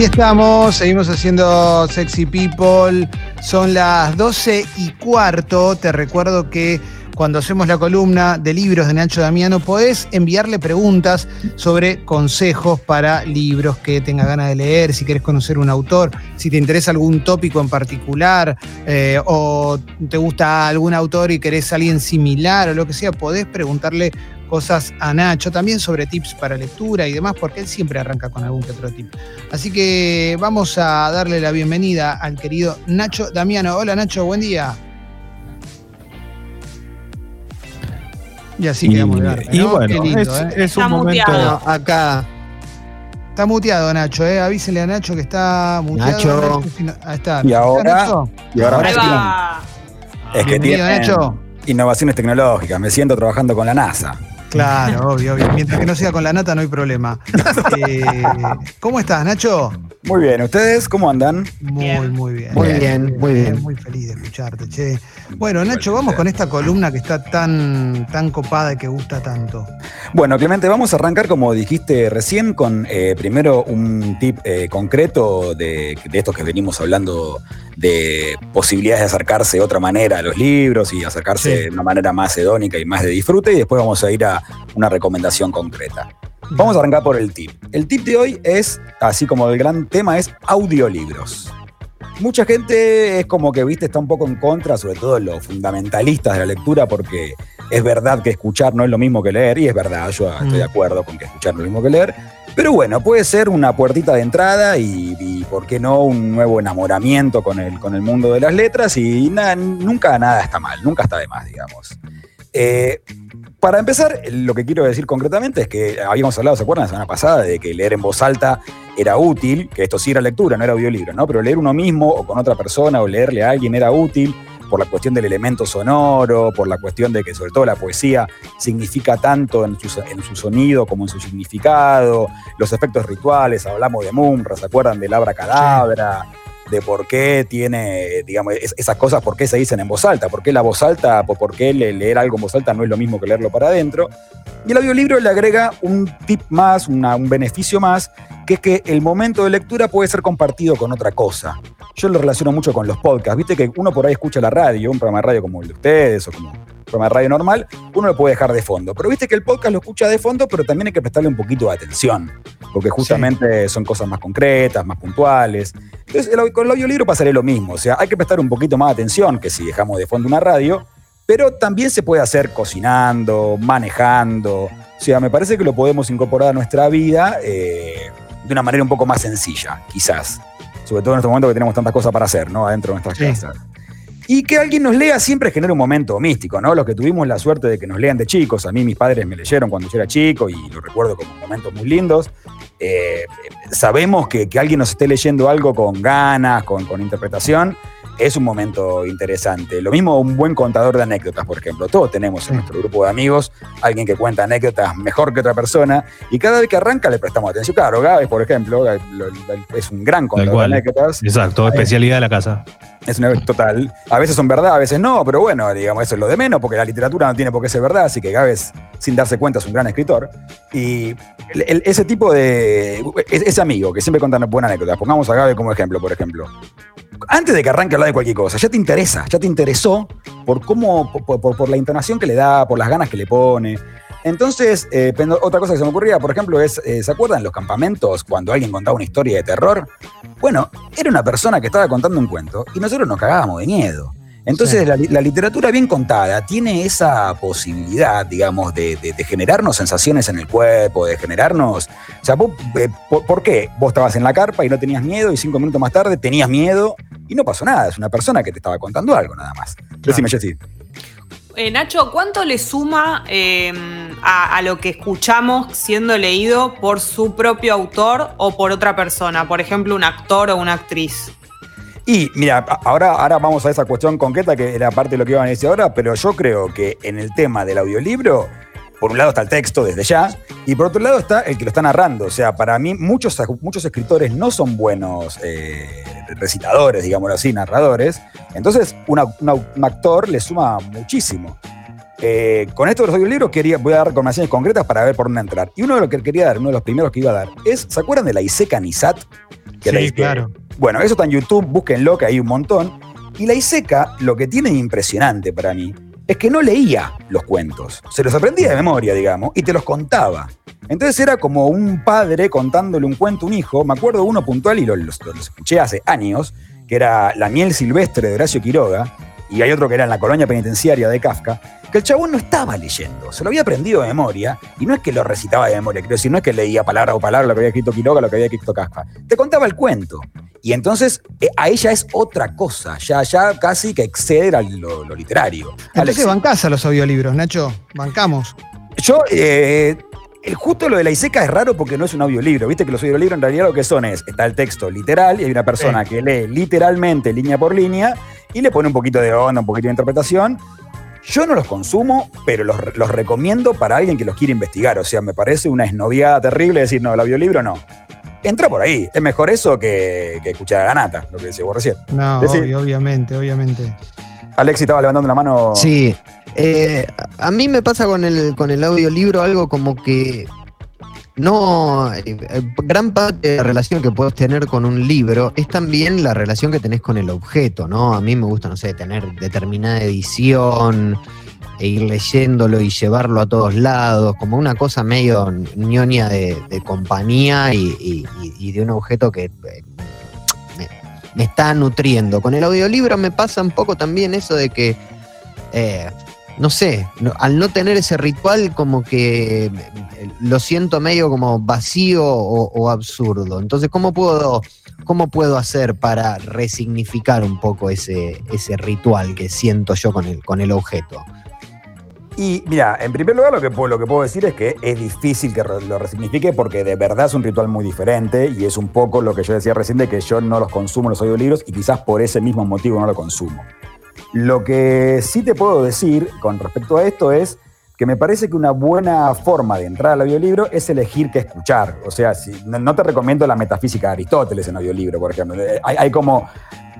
Aquí estamos, seguimos haciendo Sexy People. Son las 12 y cuarto. Te recuerdo que cuando hacemos la columna de libros de Nacho Damiano, podés enviarle preguntas sobre consejos para libros que tengas ganas de leer, si querés conocer un autor, si te interesa algún tópico en particular, eh, o te gusta algún autor y querés a alguien similar o lo que sea, podés preguntarle cosas a Nacho, también sobre tips para lectura y demás, porque él siempre arranca con algún que otro tip. Así que vamos a darle la bienvenida al querido Nacho Damiano. Hola Nacho, buen día. Y así quedamos Y, de y bueno, Qué lindo, es, ¿eh? es un Está momento muteado. acá. Está muteado Nacho, ¿eh? Avísenle a Nacho que está muteado. Nacho. no- Ahí está. Y ahora- ¿Está, Nacho? Y ahora Ahí sí, va. es que Bienvenido, tienen Nacho. innovaciones tecnológicas. Me siento trabajando con la NASA. Claro, obvio, obvio. Mientras que no sea con la nata no hay problema. Eh, ¿Cómo estás, Nacho? Muy bien, ¿ustedes cómo andan? Muy, muy bien. Muy bien, muy bien. Muy feliz de escucharte, che. Bueno, Nacho, vamos con esta columna que está tan, tan copada y que gusta tanto. Bueno, Clemente, vamos a arrancar, como dijiste recién, con eh, primero un tip eh, concreto de, de estos que venimos hablando de posibilidades de acercarse de otra manera a los libros y acercarse Sí. de una manera más hedónica y más de disfrute, y después vamos a ir a una recomendación concreta. Vamos a arrancar por el tip. El tip de hoy es, así como el gran tema, es audiolibros. Mucha gente es como que, viste, está un poco en contra, sobre todo los fundamentalistas de la lectura, porque es verdad que escuchar no es lo mismo que leer, y es verdad, yo estoy de Mm. acuerdo con que escuchar no es lo mismo que leer, pero bueno, puede ser una puertita de entrada y, y, ¿por qué no, un nuevo enamoramiento con el, con el mundo de las letras? Y na- nunca nada está mal, nunca está de más, digamos. Eh, para empezar, lo que quiero decir concretamente es que habíamos hablado, ¿se acuerdan la semana pasada? De que leer en voz alta era útil, que esto sí era lectura, no era audiolibro, ¿no? Pero leer uno mismo o con otra persona o leerle a alguien era útil por la cuestión del elemento sonoro, por la cuestión de que sobre todo la poesía significa tanto en su, sonido como en su significado, los efectos rituales, hablamos de Mumra, ¿se acuerdan del abracadabra? De por qué tiene, digamos, es- esas cosas, por qué se dicen en voz alta, por qué la voz alta, por qué le- leer algo en voz alta no es lo mismo que leerlo para adentro. Y el audiolibro le agrega un tip más, un beneficio más, que es que el momento de lectura puede ser compartido con otra cosa. Yo lo relaciono mucho con los podcasts, viste que uno por ahí escucha la radio, un programa de radio como el de ustedes o como programa de radio normal, uno lo puede dejar de fondo. Pero viste que el podcast lo escucha de fondo, pero también hay que prestarle un poquito de atención, porque justamente son cosas más concretas, más puntuales. Entonces, el con el audiolibro pasaría lo mismo. O sea, hay que prestar un poquito más de atención que si dejamos de fondo una radio, pero también se puede hacer cocinando, manejando. O sea, me parece que lo podemos incorporar a nuestra vida eh, de una manera un poco más sencilla, quizás. Sobre todo en este momento que tenemos tantas cosas para hacer, ¿no? Adentro de nuestras Sí. casas. Y que alguien nos lea siempre genera un momento místico, ¿no? Los que tuvimos la suerte de que nos lean de chicos, a mí mis padres me leyeron cuando yo era chico y lo recuerdo como momentos muy lindos. Eh, sabemos que, que alguien nos esté leyendo algo con ganas, con, con interpretación, es un momento interesante. Lo mismo un buen contador de anécdotas, por ejemplo. Todos tenemos en nuestro grupo de amigos alguien que cuenta anécdotas mejor que otra persona y cada vez que arranca le prestamos atención. Claro, Gávez, por ejemplo, lo- lo- es un gran contador de anécdotas. Exacto, especialidad de la casa. Es una total. A veces son verdad, a veces no, pero bueno, digamos, eso es lo de menos, porque la literatura no tiene por qué ser verdad, así que Gávez, sin darse cuenta, es un gran escritor. Y el- el- ese tipo de. es- Ese amigo que siempre cuenta buenas anécdotas, pongamos a Gávez como ejemplo, por ejemplo. Antes de que arranque hablar de cualquier cosa, ya te interesa, ya te interesó por cómo, por, por- por la entonación que le da, por las ganas que le pone. Entonces, eh, otra cosa que se me ocurría, por ejemplo, es, eh, ¿se acuerdan los campamentos cuando alguien contaba una historia de terror? Bueno, era una persona que estaba contando un cuento y nosotros nos cagábamos de miedo. Entonces, Sí. la, li- la literatura bien contada tiene esa posibilidad, digamos, de, de- de generarnos sensaciones en el cuerpo, de generarnos. O sea, vos, eh, ¿por, por qué? Vos estabas en la carpa y no tenías miedo y cinco minutos más tarde tenías miedo y no pasó nada. Es una persona que te estaba contando algo nada más. Decime, Jessy. Eh, Nacho, ¿cuánto le suma eh, a, a lo que escuchamos siendo leído por su propio autor o por otra persona? Por ejemplo, un actor o una actriz. Y mira, ahora, ahora vamos a esa cuestión concreta que era parte de lo que iban a decir ahora, pero yo creo que en el tema del audiolibro, por un lado está el texto desde ya, y por otro lado está el que lo está narrando. O sea, para mí muchos, muchos escritores no son buenos eh, recitadores, digámoslo así, narradores. Entonces, una- una- un actor le suma muchísimo. Eh, con esto de los audiolibros quería, voy a dar recomendaciones concretas para ver por dónde entrar. Y uno de los que quería dar, uno de los primeros que iba a dar, es, ¿se acuerdan de la Iseca Nisat? Que Sí, la- claro. Bueno, eso está en YouTube, búsquenlo, que hay un montón. Y la Iseca, lo que tiene de impresionante para mí, es que no leía los cuentos. Se los aprendía de memoria, digamos, y te los contaba. Entonces era como un padre contándole un cuento a un hijo. Me acuerdo uno puntual y lo, escuché hace años, que era La miel silvestre de Horacio Quiroga, y hay otro que era en la colonia penitenciaria de Kafka, que el chabón no estaba leyendo, se lo había aprendido de memoria, y no es que lo recitaba de memoria, quiero decir, no es que leía palabra por palabra lo que había escrito Quiroga, lo que había escrito Kafka, te contaba el cuento. Y entonces eh, a ella es otra cosa, ya, ya casi que excede a lo, lo literario. Entonces bancás a los audiolibros, Nacho. Bancamos. yo, eh, el- justo lo de la Iseca es raro porque no es un audiolibro. Viste que los audiolibros en realidad lo que son es, está el texto literal y hay una persona que lee literalmente línea por línea y le pone un poquito de onda, un poquito de interpretación. Yo no los consumo, pero los, los recomiendo para alguien que los quiere investigar. O sea, me parece una esnoviada terrible decir, no, el audiolibro no. Entra por ahí. Es mejor eso que, que escuchar a Ganata, lo que decía vos recién. No, Decí- obvio, obviamente, obviamente. Alexi estaba levantando la mano. Sí. eh, a mí me pasa con el, con el audiolibro algo como que no. eh, eh, gran parte de la relación que puedes tener con un libro es también la relación que tenés con el objeto, ¿no? A mí me gusta, no sé, tener determinada edición e ir leyéndolo y llevarlo a todos lados, como una cosa medio ñoña de, compañía y, de un objeto que eh, me, está nutriendo. Con el audiolibro me pasa un poco también eso de que, no sé, al no tener ese ritual como que eh, lo siento medio como vacío o, absurdo. Entonces, ¿cómo puedo, ¿cómo puedo hacer para resignificar un poco ese, ese ritual que siento yo con el, con el objeto? Y mira, en primer lugar lo que, puedo- lo que puedo decir es que es difícil que lo resignifique porque de verdad es un ritual muy diferente y es un poco lo que yo decía recién de que yo no los consumo los audiolibros y quizás por ese mismo motivo no lo consumo. Lo que sí te puedo decir con respecto a esto es que me parece que una buena forma de entrar al audiolibro es elegir qué escuchar. O sea, si, no, te recomiendo la metafísica de Aristóteles en audiolibro, por ejemplo. Eh, Hay, como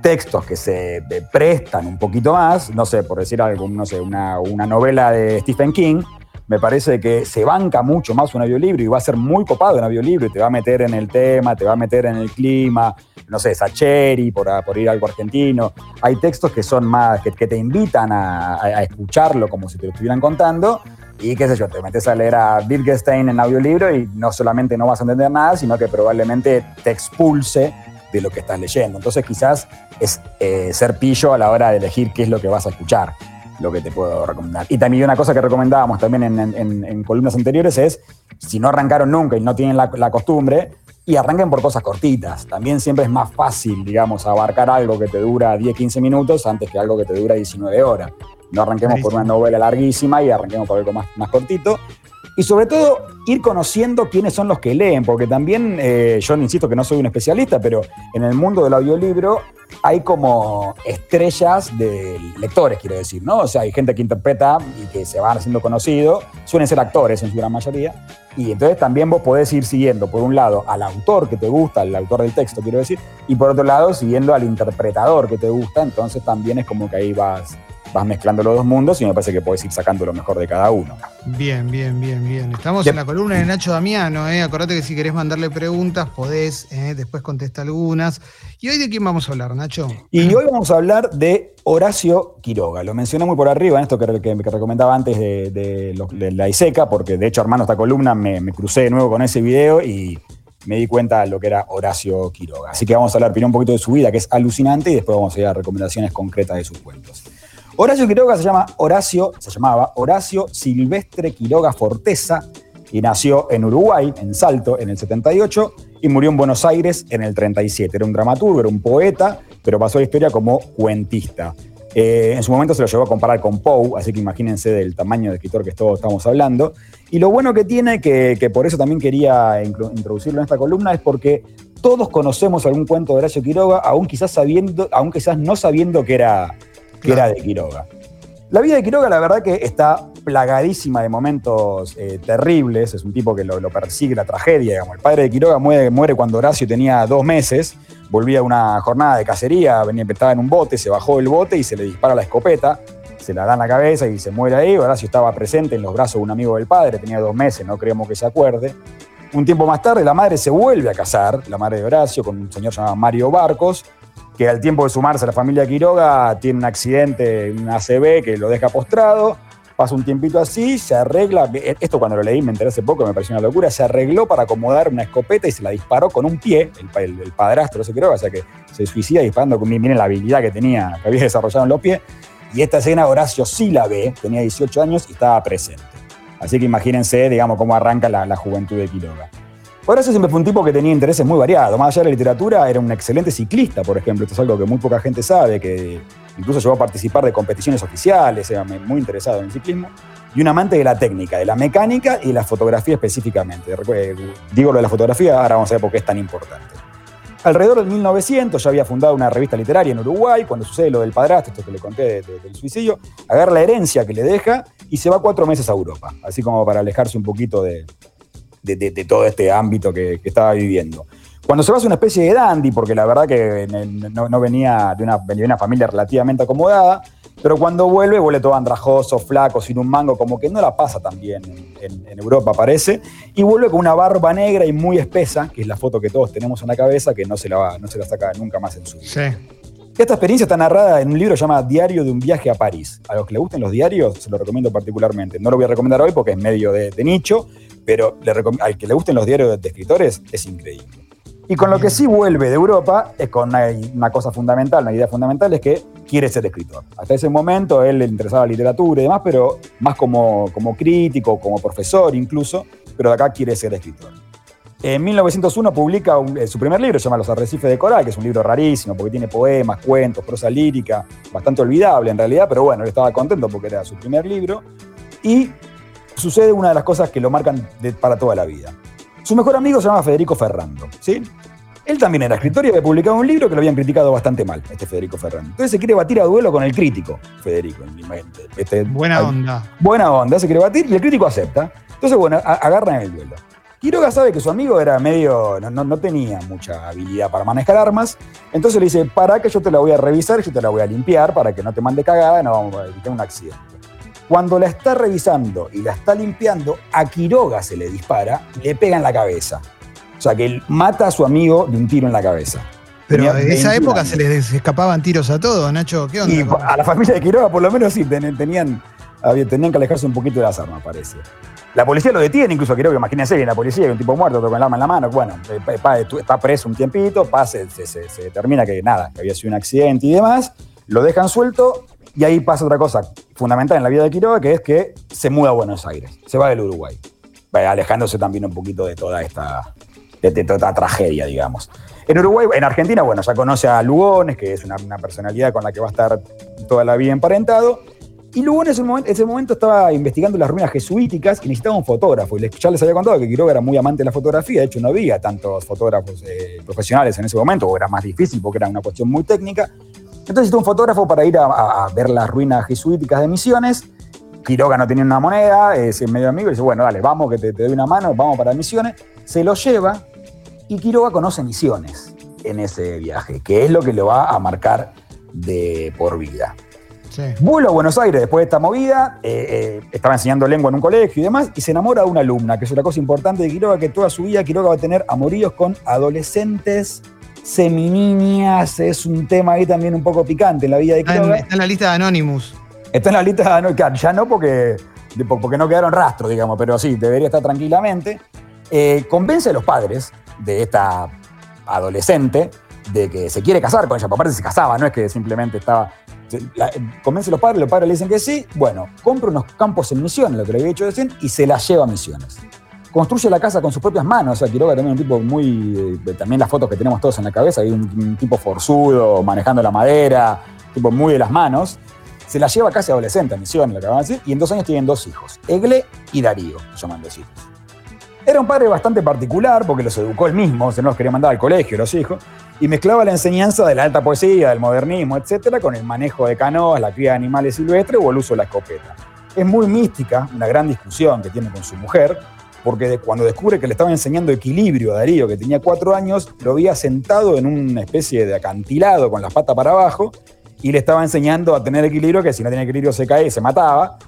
textos que se eh, prestan un poquito más, no sé, por decir algo, no sé, una novela de Stephen King, me parece que se banca mucho más un audiolibro y va a ser muy copado un audiolibro y te va a meter en el tema, te va a meter en el clima, no sé, Sacheri, por, por ir a algo argentino. Hay textos que son más, que, que te invitan a, a- a escucharlo como si te lo estuvieran contando y qué sé yo, te metes a leer a Wittgenstein en audiolibro y no solamente no vas a entender nada, sino que probablemente te expulse de lo que estás leyendo. Entonces quizás es eh, ser pillo a la hora de elegir qué es lo que vas a escuchar, lo que te puedo recomendar. Y también una cosa que recomendábamos también en, en- en columnas anteriores es, si no arrancaron nunca y no tienen la, la costumbre, y arranquen por cosas cortitas. También siempre es más fácil, digamos, abarcar algo que te dura 10, 15 minutos antes que algo que te dura 19 horas. No arranquemos por una novela larguísima y arranquemos por algo más, más cortito. Y sobre todo, ir conociendo quiénes son los que leen, porque también, eh, yo insisto que no soy un especialista, pero en el mundo del audiolibro hay como estrellas de lectores, quiero decir, ¿no? O sea, hay gente que interpreta y que se van haciendo conocidos, suelen ser actores en su gran mayoría, y entonces también vos podés ir siguiendo, por un lado, al autor que te gusta, al autor del texto, quiero decir, y por otro lado, siguiendo al interpretador que te gusta, entonces también es como que ahí vas, vas mezclando los dos mundos y me parece que podés ir sacando lo mejor de cada uno. Bien, bien, bien, bien. Estamos en la columna de Nacho Damiano, ¿eh? Acordate que si querés mandarle preguntas, podés, ¿eh? después contesta algunas. ¿Y hoy de quién vamos a hablar, Nacho? Y hoy vamos a hablar de Horacio Quiroga. Lo mencioné muy por arriba en esto que, que- que recomendaba antes de, de los- de la ISECA, porque de hecho, armando esta columna, me, me crucé de nuevo con ese video y me di cuenta de lo que era Horacio Quiroga. Así que vamos a hablar primero un poquito de su vida, que es alucinante, y después vamos a ir a recomendaciones concretas de sus cuentos. Horacio Quiroga se llama Horacio, se llamaba Horacio Silvestre Quiroga Forteza y nació en Uruguay, en Salto, en el 78 y murió en Buenos Aires en el 37. Era un dramaturgo, era un poeta, pero pasó a la historia como cuentista. Eh, en su momento se lo llevó a comparar con Poe, así que imagínense del tamaño de escritor que todos estamos hablando. Y lo bueno que tiene, que, que por eso también quería introducirlo en esta columna, es porque todos conocemos algún cuento de Horacio Quiroga, aún quizás, sabiendo, aún quizás no sabiendo que era, que era de Quiroga. La vida de Quiroga, la verdad que está plagadísima de momentos eh, terribles. Es un tipo que lo, lo persigue la tragedia. digamos. El padre de Quiroga muere, muere cuando Horacio tenía dos meses. Volvía a una jornada de cacería, venía, estaba en un bote, se bajó del bote y se le dispara la escopeta. Se la da en la cabeza y se muere ahí. Horacio estaba presente en los brazos de un amigo del padre, tenía dos meses, no creemos que se acuerde. Un tiempo más tarde, la madre se vuelve a casar, la madre de Horacio, con un señor llamado Mario Barcos, que al tiempo de sumarse a la familia Quiroga tiene un accidente, un ACV que lo deja postrado. Pasa un tiempito así, se arregla. Esto cuando lo leí me enteré hace poco, me pareció una locura. Se arregló para acomodar una escopeta y se la disparó con un pie, el, el, padrastro de ese Quiroga, o sea que se suicida disparando. Miren la habilidad que tenía, que había desarrollado en los pies. Y esta escena Horacio sí la ve, tenía 18 años y estaba presente. Así que imagínense, digamos, cómo arranca la, juventud de Quiroga. Horacio siempre fue un tipo que tenía intereses muy variados. Más allá de la literatura, era un excelente ciclista, por ejemplo. Esto es algo que muy poca gente sabe, que incluso llegó a participar de competiciones oficiales, era muy interesado en el ciclismo. Y un amante de la técnica, de la mecánica y la fotografía específicamente. Digo lo de la fotografía, ahora vamos a ver por qué es tan importante. Alrededor del 1900 ya había fundado una revista literaria en Uruguay, cuando sucede lo del padrastro, esto que le conté del suicidio, agarra la herencia que le deja y se va cuatro meses a Europa, así como para alejarse un poquito de, todo este ámbito que, estaba viviendo. Cuando se va a una especie de dandy, porque la verdad que no, venía, de una, venía de una familia relativamente acomodada, pero cuando vuelve, vuelve todo andrajoso, flaco, sin un mango, como que no la pasa tan bien en, Europa, parece. Y vuelve con una barba negra y muy espesa, que es la foto que todos tenemos en la cabeza, que no se la, va, no se la saca nunca más en su vida. Esta experiencia está narrada en un libro llamado Diario de un viaje a París. A los que le gusten los diarios, se lo recomiendo particularmente. No lo voy a recomendar hoy porque es medio de, nicho, pero le al que le gusten los diarios de escritores, es increíble. Y con lo que sí vuelve de Europa es con una, cosa fundamental, una idea fundamental, es que quiere ser escritor. Hasta ese momento él le interesaba literatura y demás, pero más como, como crítico, como profesor incluso, pero de acá quiere ser escritor. En 1901 publica eh, su primer libro, se llama Los Arrecifes de Coral, que es un libro rarísimo porque tiene poemas, cuentos, prosa lírica, bastante olvidable en realidad, pero bueno, él estaba contento porque era su primer libro. Y sucede una de las cosas que lo marcan para toda la vida. Su mejor amigo se llama Federico Ferrando, ¿sí? Él también era escritor y había publicado un libro que lo habían criticado bastante mal, este Federico Ferrando. Entonces se quiere batir a duelo con el crítico, Federico. Este, buena onda. Buena onda, se quiere batir y el crítico acepta. Entonces, bueno, agarran el duelo. Quiroga sabe que su amigo era medio, no, tenía mucha habilidad para manejar armas, entonces le dice, para que yo te la voy a revisar, yo te la voy a limpiar para que no te mande cagada, no vamos a evitar un accidente. Cuando la está revisando y la está limpiando, a Quiroga se le dispara y le pega en la cabeza. O sea, que él mata a su amigo de un tiro en la cabeza. Pero en esa época se les escapaban tiros a todos, Nacho. ¿Qué onda? Y a la familia de Quiroga, por lo menos, sí, tenían, tenían que alejarse un poquito de las armas, parece. La policía lo detiene, incluso Quiroga, imagínense, viene la policía, hay un tipo muerto con el arma en la mano. Bueno, eh, está preso un tiempito, se, se determina que nada, que había sido un accidente y demás. Lo dejan suelto y ahí pasa otra cosa fundamental en la vida de Quiroga, que es que se muda a Buenos Aires, se va del Uruguay, alejándose también un poquito de toda esta, de, toda tragedia, digamos. En Uruguay, en Argentina, bueno, ya conoce a Lugones, que es una, personalidad con la que va a estar toda la vida emparentado. Y Lugones en ese momento estaba investigando las ruinas jesuíticas y necesitaba un fotógrafo. Y ya les había contado que Quiroga era muy amante de la fotografía. De hecho, no había tantos fotógrafos eh, profesionales en ese momento, o era más difícil porque era una cuestión muy técnica. Entonces necesitó un fotógrafo para ir a, ver las ruinas jesuíticas de Misiones. Quiroga no tenía una moneda, es medio amigo, y dice, bueno, dale, vamos, que te, doy una mano, vamos para Misiones. Se lo lleva y Quiroga conoce Misiones en ese viaje, que es lo que lo va a marcar de por vida. Sí. Vuelo a Buenos Aires después de esta movida, eh, eh, estaba enseñando lengua en un colegio y demás, y se enamora de una alumna, que es una cosa importante de Quiroga, que toda su vida Quiroga va a tener amoríos con adolescentes seminiñas, es un tema ahí también un poco picante en la vida de Quiroga. Está en, la lista de Anonymous. Está en la lista de Anonymous, ya no porque, porque no quedaron rastros, digamos, pero sí, debería estar tranquilamente. Eh, convence a los padres de esta adolescente de que se quiere casar con ella, aparte se casaba, no es que simplemente estaba... convence a los padres, los padres le dicen que sí, bueno, compra unos campos en Misiones, lo que le había dicho recién, y se la lleva a Misiones construye la casa con sus propias manos. O sea, Quiroga también un tipo muy. Eh, también las fotos que tenemos todos en la cabeza, hay un, tipo forzudo, manejando la madera, tipo muy de las manos. Se la lleva casi adolescente a Misión, lo que van a decir, y en dos años tienen dos hijos, Egle y Darío, llaman los hijos. Era un padre bastante particular porque los educó él mismo, se no los quería mandar al colegio los hijos, y mezclaba la enseñanza de la alta poesía, del modernismo, etcétera, con el manejo de canoas, la cría de animales silvestres o el uso de la escopeta. Es muy mística, una gran discusión que tiene con su mujer, porque cuando descubre que le estaba enseñando equilibrio a Darío, que tenía cuatro años, lo había sentado en una especie de acantilado con las patas para abajo y le estaba enseñando a tener equilibrio, que si no tenía equilibrio se cae y se mataba.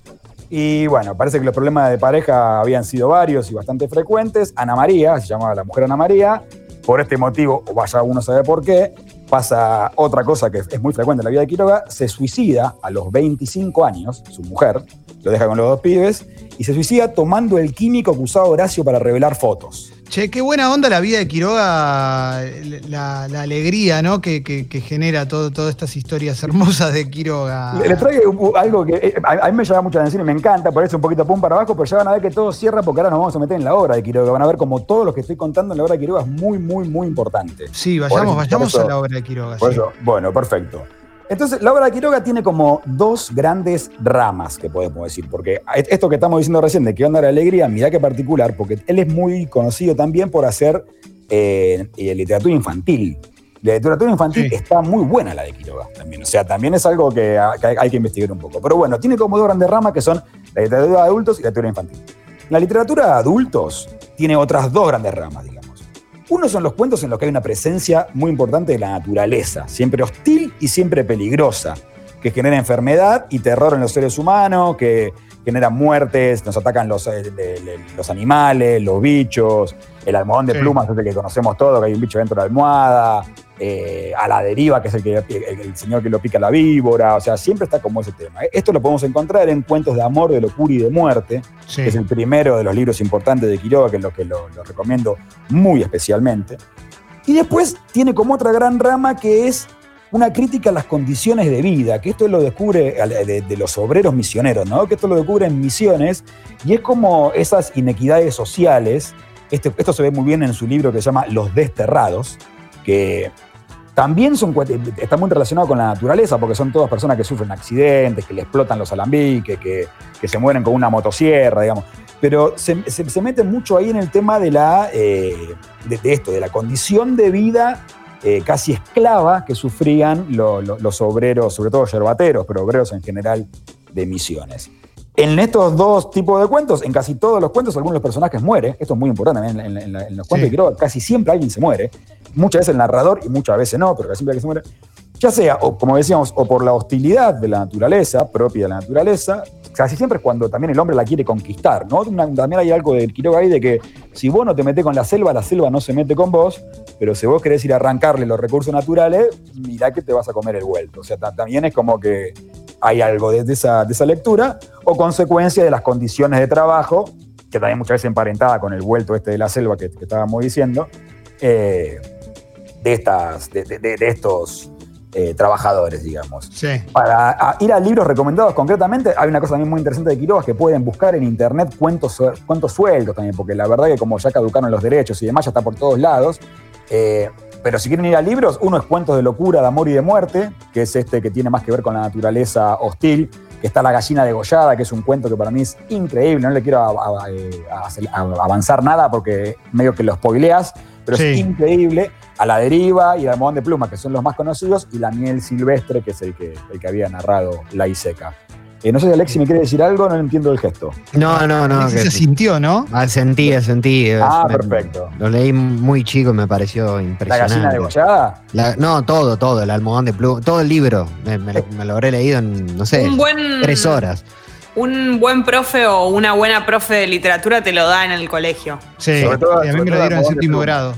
Y bueno, parece que los problemas de pareja habían sido varios y bastante frecuentes. Ana María, se llamaba la mujer Ana María, por este motivo, o vaya uno sabe por qué, pasa otra cosa que es muy frecuente en la vida de Quiroga, se suicida a los 25 años, su mujer, lo deja con los dos pibes, y se suicida tomando el químico que usaba Horacio para revelar fotos. Che, qué buena onda la vida de Quiroga, la, alegría ¿no? que, genera todo, todas estas historias hermosas de Quiroga. Le, traigo algo que eh, a, mí me llama mucho la atención y me encanta, parece un poquito pum para abajo, pero ya van a ver que todo cierra porque ahora nos vamos a meter en la obra de Quiroga. Van a ver como todo lo que estoy contando en la obra de Quiroga es muy, muy, muy importante. Sí, vayamos, vayamos a la obra de Quiroga. bueno, perfecto. Entonces, la obra de Quiroga tiene como dos grandes ramas, que podemos decir, porque esto que estamos diciendo recién de que onda la alegría, mira qué particular, porque él es muy conocido también por hacer eh, eh, literatura infantil. La literatura infantil está muy buena la de Quiroga también, o sea, también es algo que, hay, que investigar un poco. Pero bueno, tiene como dos grandes ramas que son la literatura de adultos y la literatura infantil. La literatura de adultos tiene otras dos grandes ramas. Uno son los cuentos en los que hay una presencia muy importante de la naturaleza, siempre hostil y siempre peligrosa, que genera enfermedad y terror en los seres humanos, que genera muertes, nos atacan los, eh, los animales, los bichos, el almohadón de plumas es el que conocemos todos, que hay un bicho dentro de la almohada, eh, a la deriva, que es el, que, el señor que lo pica la víbora, o sea, siempre está como ese tema. Esto lo podemos encontrar en Cuentos de Amor, de Locura y de Muerte, que es el primero de los libros importantes de Quiroga, que es lo que lo, recomiendo muy especialmente. Y después tiene como otra gran rama que es una crítica a las condiciones de vida, que esto lo descubre de, los obreros misioneros, ¿no? que esto lo descubre en misiones, y es como esas inequidades sociales, este, esto se ve muy bien en su libro que se llama Los Desterrados, que también son, está muy relacionado con la naturaleza, porque son todas personas que sufren accidentes, que le explotan los alambiques, que, se mueren con una motosierra, digamos. Pero se, mete mucho ahí en el tema de, la, eh, de, esto, de la condición de vida eh, casi esclava que sufrían los obreros, sobre todo yerbateros, pero obreros en general de misiones. En estos dos tipos de cuentos, en casi todos los cuentos, algunos de los personajes mueren. Esto es muy importante en, en, los cuentos de casi siempre alguien se muere muchas veces el narrador y muchas veces no, pero casi siempre que se muere, ya sea, o como decíamos, o por la hostilidad de la naturaleza, propia de la naturaleza, casi siempre es cuando también el hombre la quiere conquistar, ¿no? también hay algo del Quiroga ahí de que si vos no te metes con la selva, la selva no se mete con vos, pero si vos querés ir a arrancarle los recursos naturales, mirá que te vas a comer el vuelto. O sea, también es como que hay algo de, esa, de esa lectura, o consecuencia de las condiciones de trabajo, que también muchas veces emparentada con el vuelto este de la selva que, estábamos diciendo, eh, de, estas, de, estos eh, trabajadores, digamos. Para ir a libros recomendados concretamente, hay una cosa también muy interesante de Quiroga que pueden buscar en internet cuentos, cuentos sueltos también, porque la verdad que como ya caducaron los derechos y demás, ya está por todos lados. Eh, pero si quieren ir a libros, uno es Cuentos de locura, de amor y de muerte, que es este que tiene más que ver con la naturaleza hostil, que está La gallina degollada, que es un cuento que para mí es increíble, no le quiero avanzar nada porque medio que lo spoileas, pero es increíble. A la deriva y Almohadón de Pluma, que son los más conocidos, y La miel silvestre, que es el que, el que había narrado La Iseca. Eh, no sé si Alexi me quiere decir algo, no entiendo el gesto. No, no, no. se sintió, ¿no? Ah, sentí, sentí. Ah, perfecto. Lo leí muy chico y me pareció impresionante. ¿La gallina degollada? La, no, todo, todo, el almohadón de pluma, todo el libro. Me, lo habré leído en, no sé, tres horas un buen profe o una buena profe de literatura te lo da en el colegio. Sí, sobre todo, a mí me lo dieron en séptimo grado.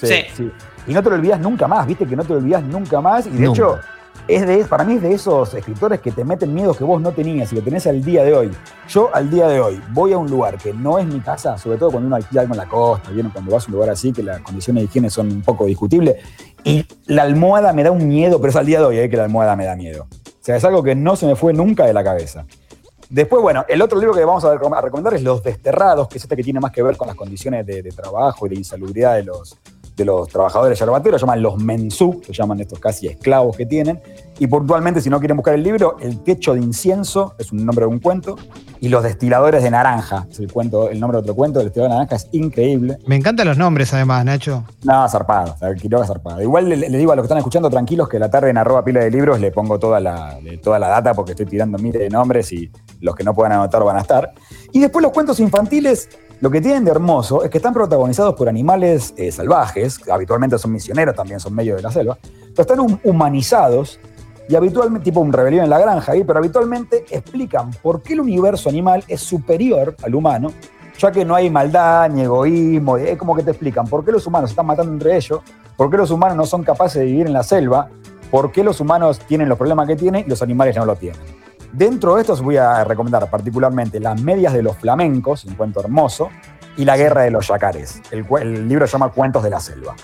Sí, sí, Y no te lo olvidas nunca más, viste que no te lo olvidas nunca más. Y de hecho, es de, para mí es de esos escritores que te meten miedos que vos no tenías y lo tenés al día de hoy. Yo al día de hoy voy a un lugar que no es mi casa, sobre todo cuando uno alquila algo en la costa, cuando vas a un lugar así que las condiciones de higiene son un poco discutibles, y la almohada me da un miedo, pero es al día de hoy ¿eh? que la almohada me da miedo. O sea, es algo que no se me fue nunca de la cabeza. Después, bueno, el otro libro que vamos a, recomendar es Los Desterrados, que es este que tiene más que ver con las condiciones de, de trabajo y de insalubridad de los, de los trabajadores yerbateros, llaman los mensú, se llaman estos casi esclavos que tienen. Y puntualmente, si no quieren buscar el libro, El techo de incienso es un nombre de un cuento. Y Los destiladores de naranja es el, cuento, el nombre de otro cuento. El destilador de naranja es increíble. Me encantan los nombres, además, Nacho. No, zarpado. Quiroga zarpado. Igual le, digo a los que están escuchando, tranquilos, que la tarde en arroba pila de libros le pongo toda la, toda la data porque estoy tirando miles de nombres y los que no puedan anotar van a estar. Y después los cuentos infantiles lo que tienen de hermoso es que están protagonizados por animales eh, salvajes, habitualmente son misioneros, también son medio de la selva, pero están humanizados y habitualmente, tipo un rebelión en la granja pero habitualmente explican por qué el universo animal es superior al humano, ya que no hay maldad ni egoísmo, es como que te explican por qué los humanos se están matando entre ellos, por qué los humanos no son capaces de vivir en la selva, por qué los humanos tienen los problemas que tienen y los animales no lo tienen. Dentro de esto os voy a recomendar particularmente Las medias de los flamencos, un cuento hermoso, y La guerra de los yacares. El, libro se llama Cuentos de la selva.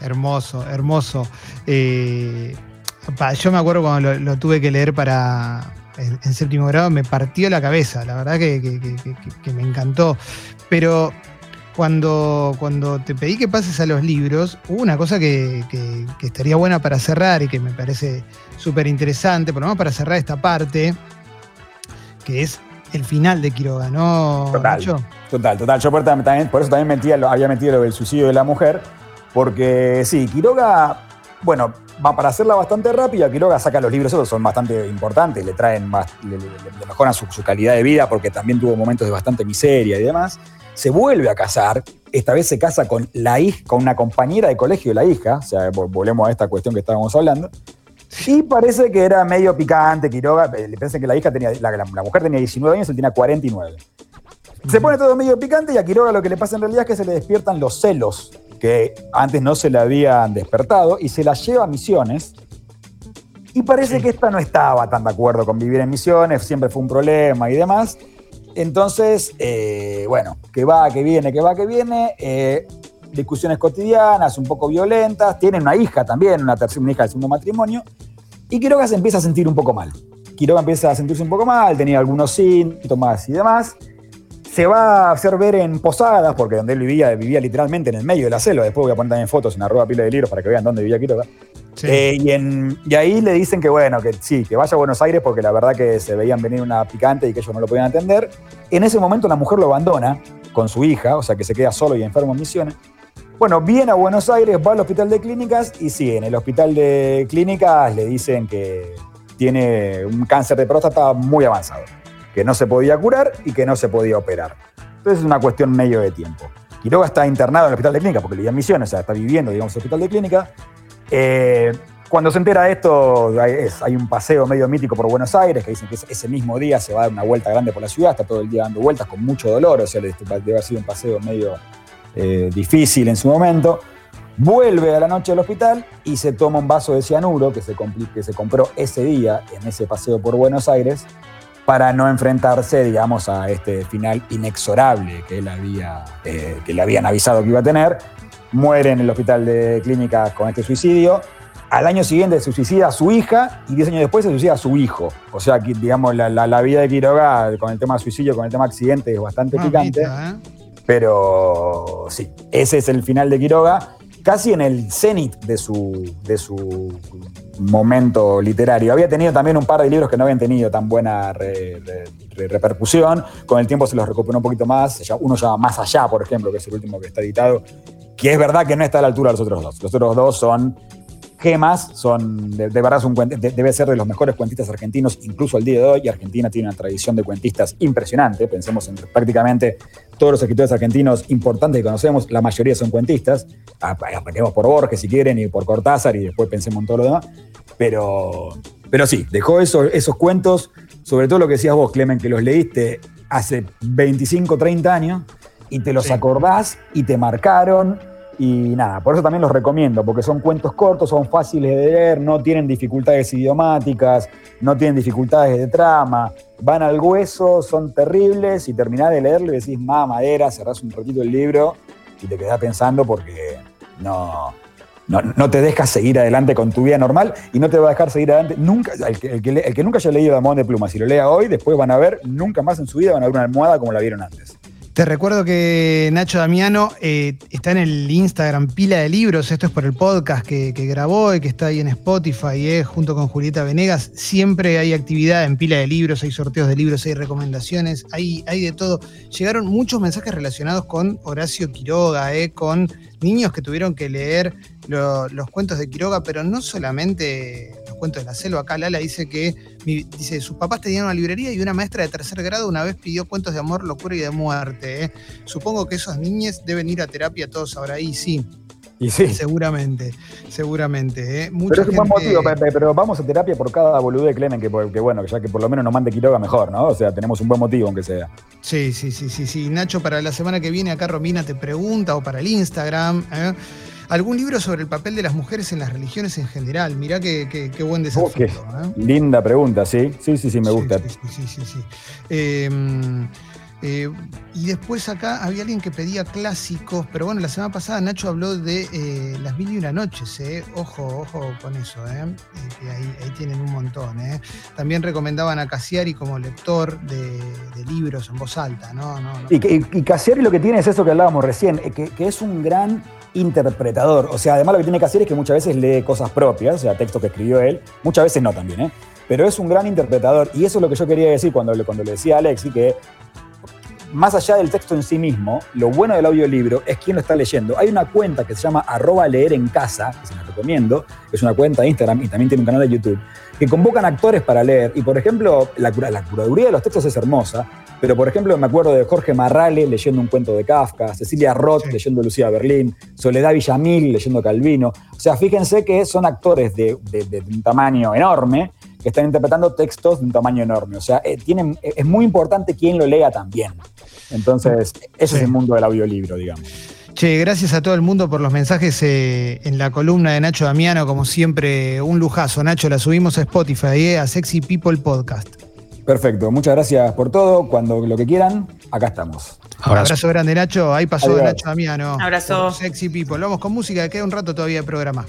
Hermoso, hermoso. Eh, yo me acuerdo cuando lo, tuve que leer para en, séptimo grado, me partió la cabeza, la verdad que, me encantó. Pero cuando, cuando te pedí que pases a los libros, hubo una cosa que- que estaría buena para cerrar y que me parece súper interesante, por lo menos para cerrar esta parte, que es el final de Quiroga, ¿no? Total. Nacho? Total, total. Yo por, también, por eso también metía lo- había metido lo del suicidio de la mujer, porque sí, Quiroga, bueno, va para hacerla bastante rápida. Quiroga saca los libros, esos son bastante importantes, le traen más, le, le- le mejoran su, su calidad de vida porque también tuvo momentos de bastante miseria y demás. Se vuelve a casar, esta vez se casa con la hija, con una compañera de colegio de la hija, o sea, vol- volvemos a esta cuestión que estábamos hablando. Y parece que era medio picante, Quiroga. eh, Le pensé que la hija tenía, la, la- la mujer tenía 19 años, él tenía 49. Se pone todo medio picante y a Quiroga lo que le pasa en realidad es que se le despiertan los celos que antes no se le habían despertado y se la lleva a misiones. Y parece que esta no estaba tan de acuerdo con vivir en misiones, siempre fue un problema y demás. Entonces, eh, bueno, que va, que viene, que va, que viene. eh, discusiones cotidianas, un poco violentas. Tienen una hija también, una tercera una hija del segundo matrimonio. Y Quiroga se empieza a sentir un poco mal. Quiroga empieza a sentirse un poco mal, tenía algunos síntomas y demás. Se va a hacer ver en posadas, porque donde él vivía, vivía literalmente en el medio de la selva. Después voy a poner también fotos en arroba pila de libros para que vean dónde vivía Quiroga. Sí. Eh, y, en- y ahí le dicen que bueno, que sí, que vaya a Buenos Aires porque la verdad que se veían venir una picante y que ellos no lo podían atender. En ese momento la mujer lo abandona con su hija, o sea que se queda solo y enfermo en Misiones. Bueno, viene a Buenos Aires, va al hospital de clínicas y sí, en el hospital de clínicas le dicen que tiene un cáncer de próstata muy avanzado, que no se podía curar y que no se podía operar. Entonces es una cuestión medio de tiempo. Quiroga está internado en el hospital de clínicas porque le dio misiones, o sea, está viviendo, digamos, en el hospital de clínicas. Eh, cuando se entera de esto, hay, un paseo medio mítico por Buenos Aires, que dicen que es- ese mismo día se va a dar una vuelta grande por la ciudad, está todo el día dando vueltas con mucho dolor, o sea, debe haber sido un paseo medio eh, difícil en su momento. Vuelve a la noche al hospital y se toma un vaso de cianuro que se, que se compró ese día en ese paseo por Buenos Aires para no enfrentarse, digamos, a este final inexorable que él había, eh, que le habían avisado que iba a tener. Muere en el hospital de clínicas con este suicidio. Al año siguiente se suicida su hija y 10 años después se suicida su hijo. O sea, que, digamos, la, la- la vida de Quiroga con el tema suicidio, con el tema accidente es bastante picante. ¿eh? Pero sí, ese es el final de Quiroga, casi en el cenit de su, de su momento literario. Había tenido también un par de libros que no habían tenido tan buena re- re- re- repercusión. Con el tiempo se los recuperó un poquito más. Uno llama Más Allá, por ejemplo, que es el último que está editado, que es verdad que no está a la altura de los otros dos. Los otros dos son gemas, son, de, de verdad de- debe ser de los mejores cuentistas argentinos, incluso al día de hoy. Y Argentina tiene una tradición de cuentistas impresionante. Pensemos en prácticamente todos los escritores argentinos importantes que conocemos, la mayoría son cuentistas. Ah, Arranquemos por Borges si quieren y por Cortázar y después pensemos en todo lo demás. Pero, pero sí, dejó esos, esos cuentos, sobre todo lo que decías vos, Clemen, que los leíste hace 25, 30 años y te los Sí. acordás y te marcaron. Y nada, por eso también los recomiendo, porque son cuentos cortos, son fáciles de leer, no tienen dificultades idiomáticas, no tienen dificultades de trama, van al hueso, son terribles y terminás de leerlo y decís, más madera, cerrás un ratito el libro y te quedás pensando porque no, no, no te dejas seguir adelante con tu vida normal y no te va a dejar seguir adelante nunca. El que, el que el que nunca haya leído Damón de Plumas y lo lea hoy, después van a ver, nunca más en su vida van a ver una almohada como la vieron antes. Te recuerdo que Nacho Damiano eh, está en el Instagram Pila de Libros, esto es por el podcast que, grabó y que está ahí en Spotify, eh, junto con Julieta Venegas. Siempre hay actividad en Pila de Libros, hay sorteos de libros, hay recomendaciones, hay, de todo. Llegaron muchos mensajes relacionados con Horacio Quiroga, eh, con niños que tuvieron que leer lo- los cuentos de Quiroga, pero no solamente los cuentos de la selva. Acá Lala dice que mi- dice, sus papás tenían una librería y una maestra de tercer grado una vez pidió cuentos de amor, locura y de muerte. ¿eh? Supongo que esos niños deben ir a terapia todos ahora. Y sí, Y sí. Seguramente, seguramente. ¿eh? Mucha Pero es un buen motivo, Pepe, pero vamos a terapia por cada boludez Clemen, que, que bueno, ya que por lo menos nos mande Quiroga mejor, ¿no? O sea, tenemos un buen motivo, aunque sea. Sí, sí, sí, sí, sí. Nacho, para la semana que viene acá Romina te pregunta, o para el Instagram, ¿eh? ¿Algún libro sobre el papel de las mujeres en las religiones en general? Mirá qué, qué- qué buen desafío. qué ¿eh? Linda pregunta, sí. Sí, sí, sí, me gusta. Sí, sí, sí, sí, sí. Eh, eh, y después acá había alguien que pedía clásicos, pero bueno, la semana pasada Nacho habló de eh, Las Mil y Una Noches, ¿eh? Ojo, ojo con eso, que ahí, ahí tienen un montón, ¿eh? También recomendaban a Cassiari como lector de, de libros en voz alta, ¿no? no, no. Y, y, y Cassiari lo que tiene es eso que hablábamos recién, que, que es un gran interpretador. O sea, además lo que tiene Cassiari es que muchas veces lee cosas propias, o sea, textos que escribió él, muchas veces no también, ¿eh? Pero es un gran interpretador. Y eso es lo que yo quería decir cuando, cuando le decía a Alexi, que más allá del texto en sí mismo, lo bueno del audiolibro es quién lo está leyendo. Hay una cuenta que se llama arroba leer en casa, que se la recomiendo, es una cuenta de Instagram y también tiene un canal de YouTube, que convocan actores para leer. Y por ejemplo, la, la curaduría de los textos es hermosa, pero por ejemplo me acuerdo de Jorge Marrale leyendo un cuento de Kafka, Cecilia Roth Sí. leyendo Lucía Berlín, Soledad Villamil leyendo Calvino. O sea, fíjense que son actores de, de- de un tamaño enorme que están interpretando textos de un tamaño enorme. O sea, eh, tienen, eh, es muy importante quién lo lea también. Entonces, ese Sí. es el mundo del audiolibro, digamos. Che, gracias a todo el mundo por los mensajes eh, en la columna de Nacho Damiano, como siempre, un lujazo. Nacho, la subimos a Spotify, eh, a Sexy People Podcast. Perfecto, muchas gracias por todo. Cuando lo que quieran, acá estamos. Abrazo. Abrazo grande, Nacho. Ahí pasó Adiós. Nacho Damiano. Abrazo. Sexy People. Vamos con música, que queda un rato todavía de programa.